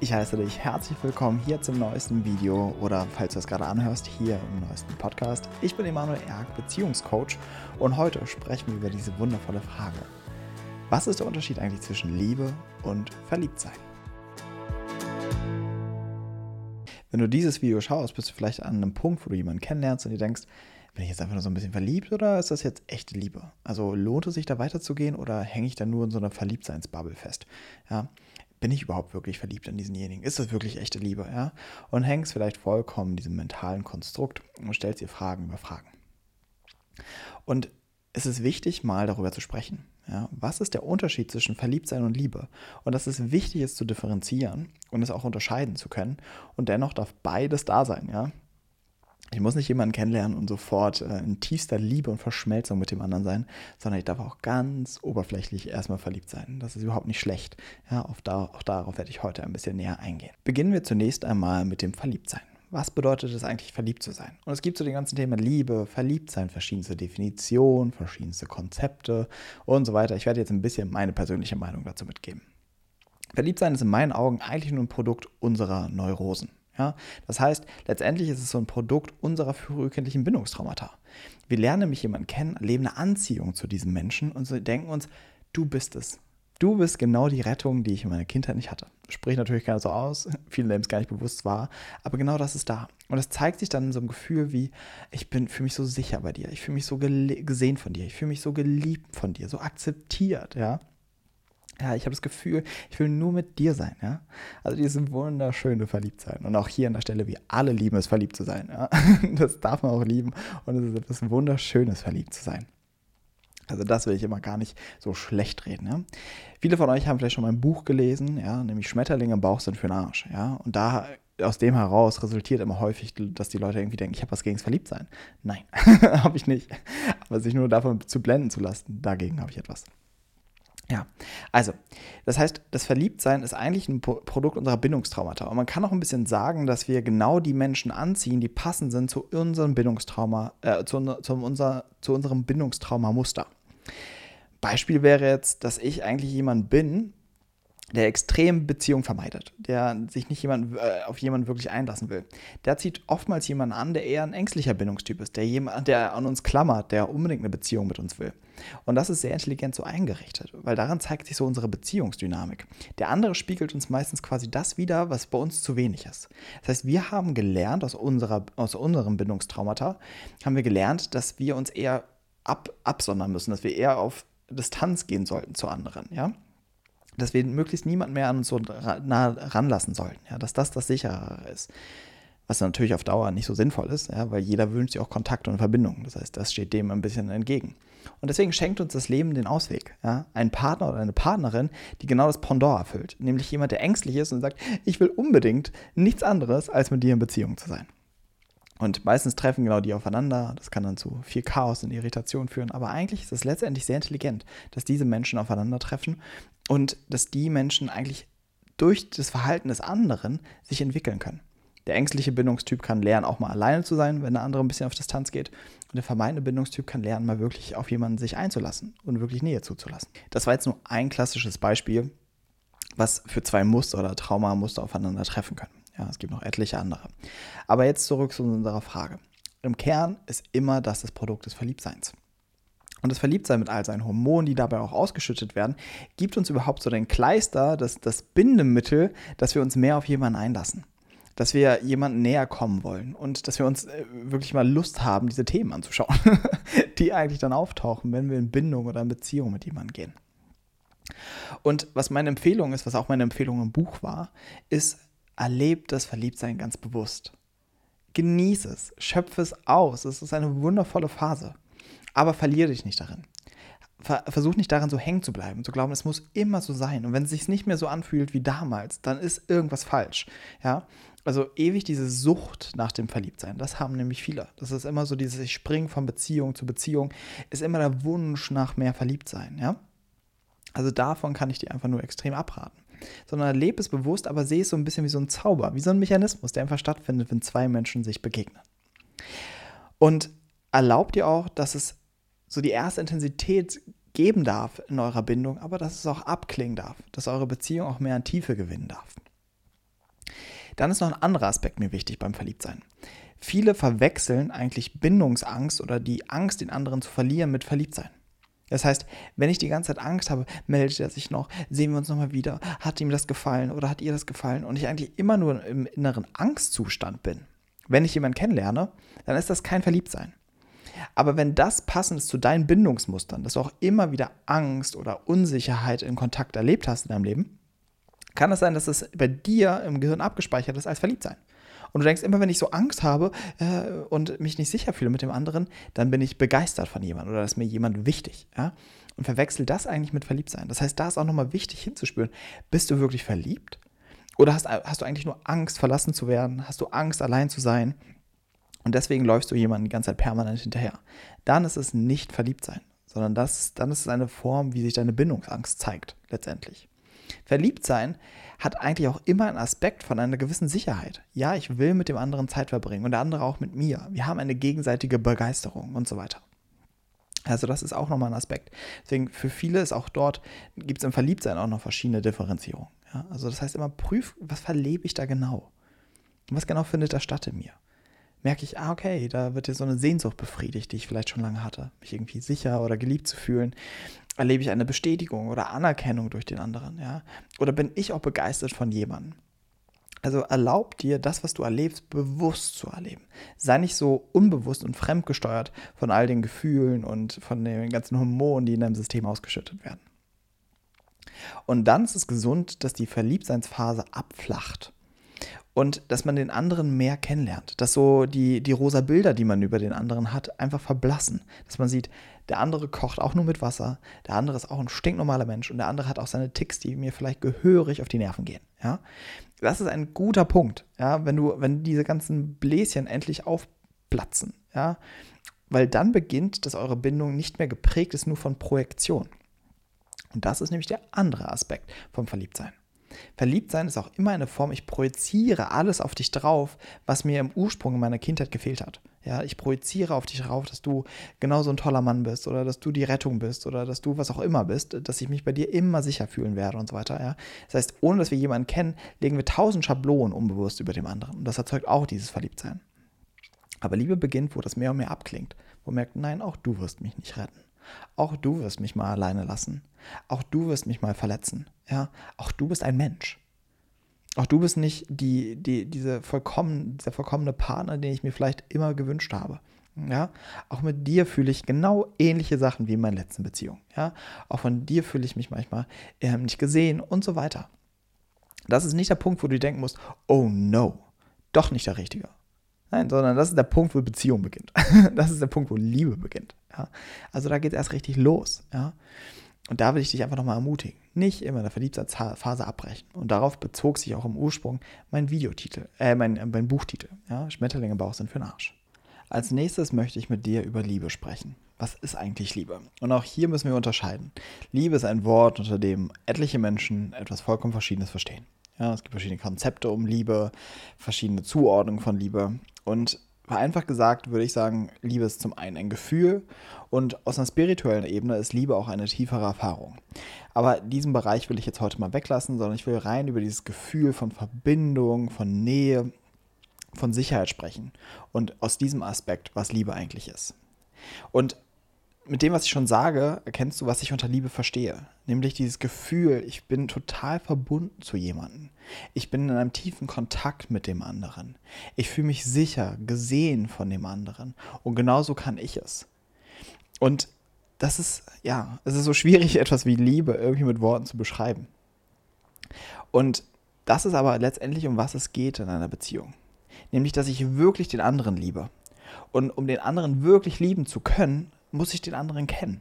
Ich heiße dich herzlich willkommen hier zum neuesten Video oder falls du es gerade anhörst, hier im neuesten Podcast. Ich bin Emanuel Erk, Beziehungscoach und heute sprechen wir über diese wundervolle Frage. Was ist der Unterschied eigentlich zwischen Liebe und Verliebtsein? Wenn du dieses Video schaust, bist du vielleicht an einem Punkt, wo du jemanden kennenlernst und dir denkst, bin ich jetzt einfach nur so ein bisschen verliebt oder ist das jetzt echte Liebe? Also lohnt es sich da weiterzugehen oder hänge ich da nur in so einer Verliebtseinsbubble fest? Ja, bin ich überhaupt wirklich verliebt in diesenjenigen? Ist das wirklich echte Liebe? Ja? Und hängst vielleicht vollkommen diesem mentalen Konstrukt und stellst dir Fragen über Fragen. Und es ist wichtig, mal darüber zu sprechen. Ja? Was ist der Unterschied zwischen Verliebtsein und Liebe? Und dass es wichtig ist zu differenzieren und es auch unterscheiden zu können. Und dennoch darf beides da sein. Ja? Ich muss nicht jemanden kennenlernen und sofort äh, in tiefster Liebe und Verschmelzung mit dem anderen sein, sondern ich darf auch ganz oberflächlich erstmal verliebt sein. Das ist überhaupt nicht schlecht. Ja, auch, da, auch darauf werde ich heute ein bisschen näher eingehen. Beginnen wir zunächst einmal mit dem Verliebtsein. Was bedeutet es eigentlich, verliebt zu sein? Und es gibt zu den ganzen Themen Liebe, Verliebtsein, verschiedenste Definitionen, verschiedenste Konzepte und so weiter. Ich werde jetzt ein bisschen meine persönliche Meinung dazu mitgeben. Verliebtsein ist in meinen Augen eigentlich nur ein Produkt unserer Neurosen. Ja? Das heißt, letztendlich ist es so ein Produkt unserer frühkindlichen Bindungstraumata. Wir lernen nämlich jemanden kennen, erleben eine Anziehung zu diesem Menschen und denken uns, du bist es. Du bist genau die Rettung, die ich in meiner Kindheit nicht hatte. Sprich natürlich keiner so aus, vielen dem es gar nicht bewusst war, aber genau das ist da. Und es zeigt sich dann in so einem Gefühl wie, ich bin fühle mich so sicher bei dir, ich fühle mich so gesehen von dir, ich fühle mich so geliebt von dir, so akzeptiert, ja. Ja, ich habe das Gefühl, ich will nur mit dir sein, ja. Also diese wunderschöne Verliebtsein. Und auch hier an der Stelle, wir alle lieben es, verliebt zu sein, ja. Das darf man auch lieben. Und es ist etwas Wunderschönes, verliebt zu sein. Also das will ich immer gar nicht so schlecht reden. Ja? Viele von euch haben vielleicht schon mal ein Buch gelesen, ja, nämlich Schmetterlinge im Bauch sind für den Arsch. Ja? Und da aus dem heraus resultiert immer häufig, dass die Leute irgendwie denken, ich habe was gegen das Verliebtsein. Nein, habe ich nicht. Aber sich nur davon zu blenden zu lassen, dagegen habe ich etwas. Ja, also, das heißt, das Verliebtsein ist eigentlich ein Produkt unserer Bindungstraumata. Und man kann auch ein bisschen sagen, dass wir genau die Menschen anziehen, die passend sind zu unserem Bindungstrauma, äh, zu, zu, unser, zu unserem Bindungstraumamuster. Beispiel wäre jetzt, dass ich eigentlich jemand bin, der extrem Beziehung vermeidet, der sich nicht jemand, äh, auf jemanden wirklich einlassen will. Der zieht oftmals jemanden an, der eher ein ängstlicher Bindungstyp ist, der, jemand, der an uns klammert, der unbedingt eine Beziehung mit uns will. Und das ist sehr intelligent so eingerichtet, weil daran zeigt sich so unsere Beziehungsdynamik. Der andere spiegelt uns meistens quasi das wieder, was bei uns zu wenig ist. Das heißt, wir haben gelernt aus, unserer, aus unserem Bindungstraumata, haben wir gelernt, dass wir uns eher ab, absondern müssen, dass wir eher auf Distanz gehen sollten zu anderen, ja dass wir möglichst niemanden mehr an uns so nah ranlassen sollten, ja, dass das das sicherere ist. Was natürlich auf Dauer nicht so sinnvoll ist, ja, weil jeder wünscht sich auch Kontakt und Verbindung. Das heißt, das steht dem ein bisschen entgegen. Und deswegen schenkt uns das Leben den Ausweg. Ja? Ein Partner oder eine Partnerin, die genau das Pendant erfüllt. Nämlich jemand, der ängstlich ist und sagt, ich will unbedingt nichts anderes, als mit dir in Beziehung zu sein. Und meistens treffen genau die aufeinander. Das kann dann zu viel Chaos und Irritation führen. Aber eigentlich ist es letztendlich sehr intelligent, dass diese Menschen aufeinandertreffen und dass die Menschen eigentlich durch das Verhalten des anderen sich entwickeln können. Der ängstliche Bindungstyp kann lernen, auch mal alleine zu sein, wenn der andere ein bisschen auf Distanz geht. Und der vermeidende Bindungstyp kann lernen, mal wirklich auf jemanden sich einzulassen und wirklich Nähe zuzulassen. Das war jetzt nur ein klassisches Beispiel, was für zwei Muster oder Traumamuster aufeinandertreffen können. Ja, es gibt noch etliche andere. Aber jetzt zurück zu unserer Frage. Im Kern ist immer das das Produkt des Verliebtseins. Und das Verliebtsein mit all seinen Hormonen, die dabei auch ausgeschüttet werden, gibt uns überhaupt so den Kleister, das, das Bindemittel, dass wir uns mehr auf jemanden einlassen. Dass wir jemanden näher kommen wollen und dass wir uns äh, wirklich mal Lust haben, diese Themen anzuschauen, die eigentlich dann auftauchen, wenn wir in Bindung oder in Beziehung mit jemandem gehen. Und was meine Empfehlung ist, was auch meine Empfehlung im Buch war, ist, erlebt das Verliebtsein ganz bewusst. Genieß es, schöpfe es aus. Es ist eine wundervolle Phase. Aber verliere dich nicht darin. Versuch nicht daran so hängen zu bleiben, zu glauben, es muss immer so sein. Und wenn es sich nicht mehr so anfühlt wie damals, dann ist irgendwas falsch. Ja, also ewig diese Sucht nach dem Verliebtsein, das haben nämlich viele. Das ist immer so dieses, ich springe von Beziehung zu Beziehung, ist immer der Wunsch nach mehr Verliebtsein. Ja, also davon kann ich dir einfach nur extrem abraten sondern erlebe es bewusst, aber sehe es so ein bisschen wie so ein Zauber, wie so ein Mechanismus, der einfach stattfindet, wenn zwei Menschen sich begegnen. Und erlaubt ihr auch, dass es so die erste Intensität geben darf in eurer Bindung, aber dass es auch abklingen darf, dass eure Beziehung auch mehr an Tiefe gewinnen darf. Dann ist noch ein anderer Aspekt mir wichtig beim Verliebtsein. Viele verwechseln eigentlich Bindungsangst oder die Angst, den anderen zu verlieren, mit Verliebtsein. Das heißt, wenn ich die ganze Zeit Angst habe, meldet er sich noch, sehen wir uns nochmal wieder, hat ihm das gefallen oder hat ihr das gefallen und ich eigentlich immer nur im inneren Angstzustand bin, wenn ich jemanden kennenlerne, dann ist das kein Verliebtsein. Aber wenn das passend ist zu deinen Bindungsmustern, dass du auch immer wieder Angst oder Unsicherheit in Kontakt erlebt hast in deinem Leben, kann es sein, dass es bei dir im Gehirn abgespeichert ist als Verliebtsein. Und du denkst immer, wenn ich so Angst habe äh, und mich nicht sicher fühle mit dem anderen, dann bin ich begeistert von jemandem oder ist mir jemand wichtig. Ja? Und verwechsel das eigentlich mit Verliebtsein. Das heißt, da ist auch nochmal wichtig hinzuspüren, bist du wirklich verliebt? Oder hast, hast du eigentlich nur Angst, verlassen zu werden? Hast du Angst, allein zu sein? Und deswegen läufst du jemanden die ganze Zeit permanent hinterher. Dann ist es nicht Verliebtsein, sondern das, dann ist es eine Form, wie sich deine Bindungsangst zeigt, letztendlich. Verliebtsein hat eigentlich auch immer einen Aspekt von einer gewissen Sicherheit. Ja, ich will mit dem anderen Zeit verbringen und der andere auch mit mir. Wir haben eine gegenseitige Begeisterung und so weiter. Also das ist auch nochmal ein Aspekt. Deswegen für viele ist auch dort, gibt es im Verliebtsein auch noch verschiedene Differenzierungen. Ja, also das heißt immer, prüf, was verlebe ich da genau? Was genau findet da statt in mir? Merke ich, ah, okay, da wird jetzt so eine Sehnsucht befriedigt, die ich vielleicht schon lange hatte, mich irgendwie sicher oder geliebt zu fühlen erlebe ich eine Bestätigung oder Anerkennung durch den anderen, ja? Oder bin ich auch begeistert von jemandem? Also erlaub dir, das, was du erlebst, bewusst zu erleben. Sei nicht so unbewusst und fremdgesteuert von all den Gefühlen und von den ganzen Hormonen, die in deinem System ausgeschüttet werden. Und dann ist es gesund, dass die Verliebtseinsphase abflacht und dass man den anderen mehr kennenlernt. Dass so die, die rosa Bilder, die man über den anderen hat, einfach verblassen. Dass man sieht, der andere kocht auch nur mit Wasser, der andere ist auch ein stinknormaler Mensch und der andere hat auch seine Ticks, die mir vielleicht gehörig auf die Nerven gehen. Ja? Das ist ein guter Punkt, ja? wenn, du, wenn diese ganzen Bläschen endlich aufplatzen. Ja? Weil dann beginnt, dass eure Bindung nicht mehr geprägt ist nur von Projektion. Und das ist nämlich der andere Aspekt vom Verliebtsein. Verliebtsein ist auch immer eine Form, ich projiziere alles auf dich drauf, was mir im Ursprung in meiner Kindheit gefehlt hat. Ja, ich projiziere auf dich drauf, dass du genauso ein toller Mann bist oder dass du die Rettung bist oder dass du was auch immer bist, dass ich mich bei dir immer sicher fühlen werde und so weiter. Ja. Das heißt, ohne dass wir jemanden kennen, legen wir tausend Schablonen unbewusst über dem anderen. Und das erzeugt auch dieses Verliebtsein. Aber Liebe beginnt, wo das mehr und mehr abklingt, wo man merkt, nein, auch du wirst mich nicht retten. Auch du wirst mich mal alleine lassen. Auch du wirst mich mal verletzen. Ja, auch du bist ein Mensch. Auch du bist nicht die, die, diese vollkommen, dieser vollkommene Partner, den ich mir vielleicht immer gewünscht habe. Ja, auch mit dir fühle ich genau ähnliche Sachen wie in meinen letzten Beziehungen. Ja, auch von dir fühle ich mich manchmal äh, nicht gesehen und so weiter. Das ist nicht der Punkt, wo du denken musst, oh no, doch nicht der Richtige. Nein, sondern das ist der Punkt, wo Beziehung beginnt. das ist der Punkt, wo Liebe beginnt. Ja? Also da geht es erst richtig los. Ja? Und da will ich dich einfach nochmal ermutigen. Nicht immer in der Verliebtheitsphase abbrechen. Und darauf bezog sich auch im Ursprung mein Videotitel, äh, mein, äh, mein Buchtitel. Ja? Schmetterlinge Bauch sind für den Arsch. Als nächstes möchte ich mit dir über Liebe sprechen. Was ist eigentlich Liebe? Und auch hier müssen wir unterscheiden. Liebe ist ein Wort, unter dem etliche Menschen etwas vollkommen Verschiedenes verstehen. Ja, es gibt verschiedene Konzepte um Liebe, verschiedene Zuordnungen von Liebe. Und vereinfacht gesagt würde ich sagen, Liebe ist zum einen ein Gefühl und aus einer spirituellen Ebene ist Liebe auch eine tiefere Erfahrung. Aber diesen Bereich will ich jetzt heute mal weglassen, sondern ich will rein über dieses Gefühl von Verbindung, von Nähe, von Sicherheit sprechen und aus diesem Aspekt, was Liebe eigentlich ist. Und mit dem, was ich schon sage, erkennst du, was ich unter Liebe verstehe. Nämlich dieses Gefühl, ich bin total verbunden zu jemandem. Ich bin in einem tiefen Kontakt mit dem anderen. Ich fühle mich sicher, gesehen von dem anderen. Und genauso kann ich es. Und das ist, ja, es ist so schwierig, etwas wie Liebe irgendwie mit Worten zu beschreiben. Und das ist aber letztendlich, um was es geht in einer Beziehung. Nämlich, dass ich wirklich den anderen liebe. Und um den anderen wirklich lieben zu können, muss ich den anderen kennen.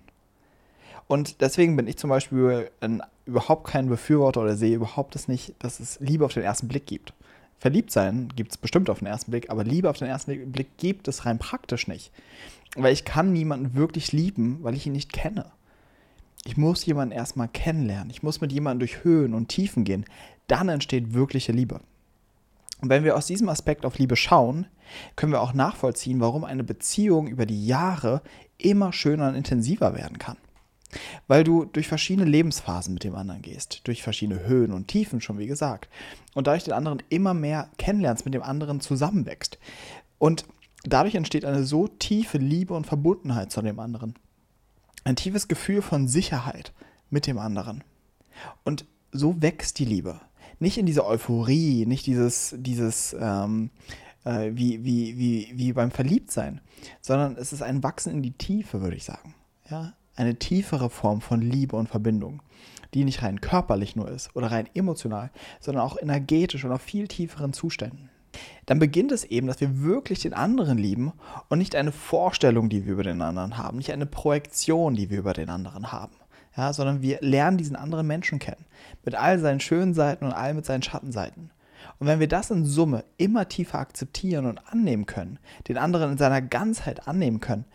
Und deswegen bin ich zum Beispiel ein, überhaupt kein Befürworter oder sehe überhaupt das nicht, dass es Liebe auf den ersten Blick gibt. Verliebt sein gibt es bestimmt auf den ersten Blick, aber Liebe auf den ersten Blick gibt es rein praktisch nicht. Weil ich kann niemanden wirklich lieben, weil ich ihn nicht kenne. Ich muss jemanden erstmal kennenlernen. Ich muss mit jemandem durch Höhen und Tiefen gehen. Dann entsteht wirkliche Liebe. Und wenn wir aus diesem Aspekt auf Liebe schauen, können wir auch nachvollziehen, warum eine Beziehung über die Jahre immer schöner und intensiver werden kann. Weil du durch verschiedene Lebensphasen mit dem anderen gehst, durch verschiedene Höhen und Tiefen schon, wie gesagt. Und dadurch den anderen immer mehr kennenlernst, mit dem anderen zusammenwächst. Und dadurch entsteht eine so tiefe Liebe und Verbundenheit zu dem anderen. Ein tiefes Gefühl von Sicherheit mit dem anderen. Und so wächst die Liebe. Nicht in dieser Euphorie, nicht dieses, dieses ähm, äh, wie, wie, wie, wie beim Verliebtsein, sondern es ist ein Wachsen in die Tiefe, würde ich sagen. Ja? Eine tiefere Form von Liebe und Verbindung, die nicht rein körperlich nur ist oder rein emotional, sondern auch energetisch und auf viel tieferen Zuständen. Dann beginnt es eben, dass wir wirklich den anderen lieben und nicht eine Vorstellung, die wir über den anderen haben, nicht eine Projektion, die wir über den anderen haben ja, sondern wir lernen diesen anderen Menschen kennen. Mit all seinen schönen Seiten und all mit seinen Schattenseiten. Und wenn wir das in Summe immer tiefer akzeptieren und annehmen können, den anderen in seiner Ganzheit annehmen können,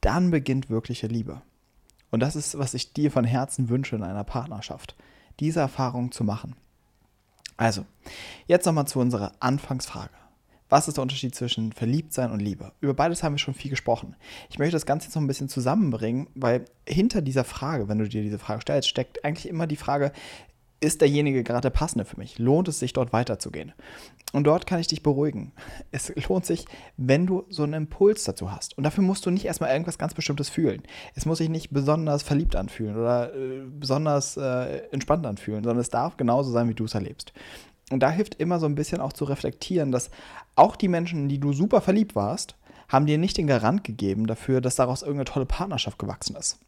dann beginnt wirkliche Liebe. Und das ist, was ich dir von Herzen wünsche in einer Partnerschaft, diese Erfahrung zu machen. Also, jetzt nochmal zu unserer Anfangsfrage. Was ist der Unterschied zwischen Verliebtsein und Liebe? Über beides haben wir schon viel gesprochen. Ich möchte das Ganze jetzt noch ein bisschen zusammenbringen, weil hinter dieser Frage, wenn du dir diese Frage stellst, steckt eigentlich immer die Frage, ist derjenige gerade der passende für mich? Lohnt es sich, dort weiterzugehen? Und dort kann ich dich beruhigen. Es lohnt sich, wenn du so einen Impuls dazu hast. Und dafür musst du nicht erstmal irgendwas ganz Bestimmtes fühlen. Es muss sich nicht besonders verliebt anfühlen oder äh, besonders äh, entspannt anfühlen, sondern es darf genauso sein, wie du es erlebst. Und da hilft immer so ein bisschen auch zu reflektieren, dass auch die Menschen, in die du super verliebt warst, haben dir nicht den Garant gegeben dafür, dass daraus irgendeine tolle Partnerschaft gewachsen ist.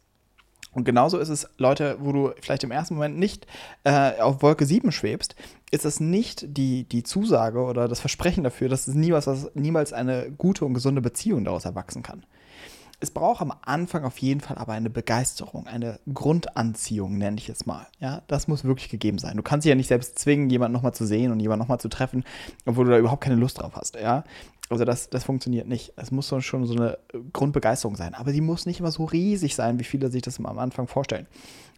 Und genauso ist es, Leute, wo du vielleicht im ersten Moment nicht äh, auf Wolke 7 schwebst, ist das nicht die, die Zusage oder das Versprechen dafür, dass es niemals, niemals eine gute und gesunde Beziehung daraus erwachsen kann. Es braucht am Anfang auf jeden Fall aber eine Begeisterung, eine Grundanziehung, nenne ich es mal. Ja, das muss wirklich gegeben sein. Du kannst dich ja nicht selbst zwingen, jemanden nochmal zu sehen und jemanden nochmal zu treffen, obwohl du da überhaupt keine Lust drauf hast. Ja, also das, das funktioniert nicht. Es muss schon so eine Grundbegeisterung sein. Aber die muss nicht immer so riesig sein, wie viele sich das am Anfang vorstellen.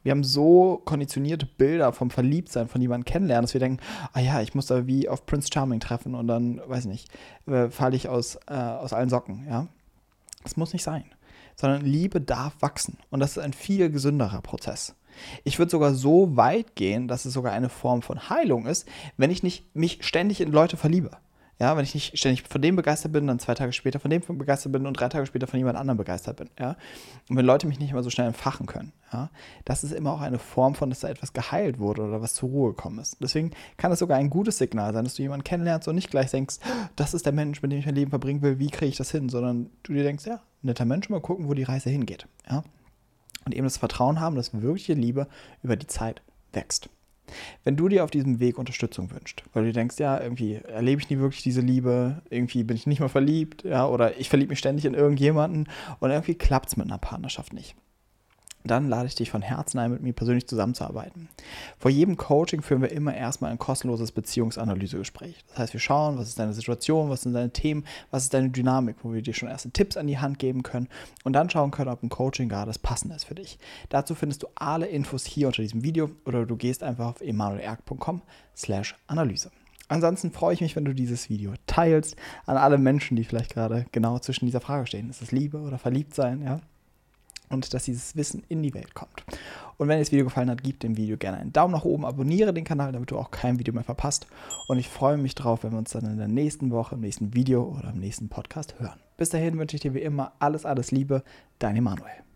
Wir haben so konditionierte Bilder vom Verliebtsein, von jemandem kennenlernen, dass wir denken, ah ja, ich muss da wie auf Prince Charming treffen und dann, weiß nicht, äh, falle ich aus, äh, aus allen Socken, ja. Das muss nicht sein. Sondern Liebe darf wachsen. Und das ist ein viel gesünderer Prozess. Ich würde sogar so weit gehen, dass es sogar eine Form von Heilung ist, wenn ich nicht mich ständig in Leute verliebe. Ja, wenn ich nicht ständig von dem begeistert bin, dann zwei Tage später von dem begeistert bin und drei Tage später von jemand anderem begeistert bin. Ja, und wenn Leute mich nicht immer so schnell entfachen können. Ja, das ist immer auch eine Form von, dass da etwas geheilt wurde oder was zur Ruhe gekommen ist. Deswegen kann es sogar ein gutes Signal sein, dass du jemanden kennenlernst und nicht gleich denkst, das ist der Mensch, mit dem ich mein Leben verbringen will, wie kriege ich das hin, sondern du dir denkst, ja, netter Mensch, mal gucken, wo die Reise hingeht. Ja, und eben das Vertrauen haben, dass wirkliche Liebe über die Zeit wächst. Wenn du dir auf diesem Weg Unterstützung wünschst, weil du denkst, ja, irgendwie erlebe ich nie wirklich diese Liebe, irgendwie bin ich nicht mehr verliebt, ja, oder ich verliebe mich ständig in irgendjemanden und irgendwie klappt es mit einer Partnerschaft nicht dann lade ich dich von Herzen ein, mit mir persönlich zusammenzuarbeiten. Vor jedem Coaching führen wir immer erstmal ein kostenloses Beziehungsanalysegespräch. Das heißt, wir schauen, was ist deine Situation, was sind deine Themen, was ist deine Dynamik, wo wir dir schon erste Tipps an die Hand geben können und dann schauen können, ob ein Coaching gerade das Passende ist für dich. Dazu findest du alle Infos hier unter diesem Video oder du gehst einfach auf emanuelerg.com slash Analyse. Ansonsten freue ich mich, wenn du dieses Video teilst an alle Menschen, die vielleicht gerade genau zwischen dieser Frage stehen. Ist es Liebe oder Verliebtsein? Ja? Und dass dieses Wissen in die Welt kommt. Und wenn dir das Video gefallen hat, gib dem Video gerne einen Daumen nach oben, abonniere den Kanal, damit du auch kein Video mehr verpasst. Und ich freue mich drauf, wenn wir uns dann in der nächsten Woche, im nächsten Video oder im nächsten Podcast hören. Bis dahin wünsche ich dir wie immer alles, alles Liebe, dein Emanuel.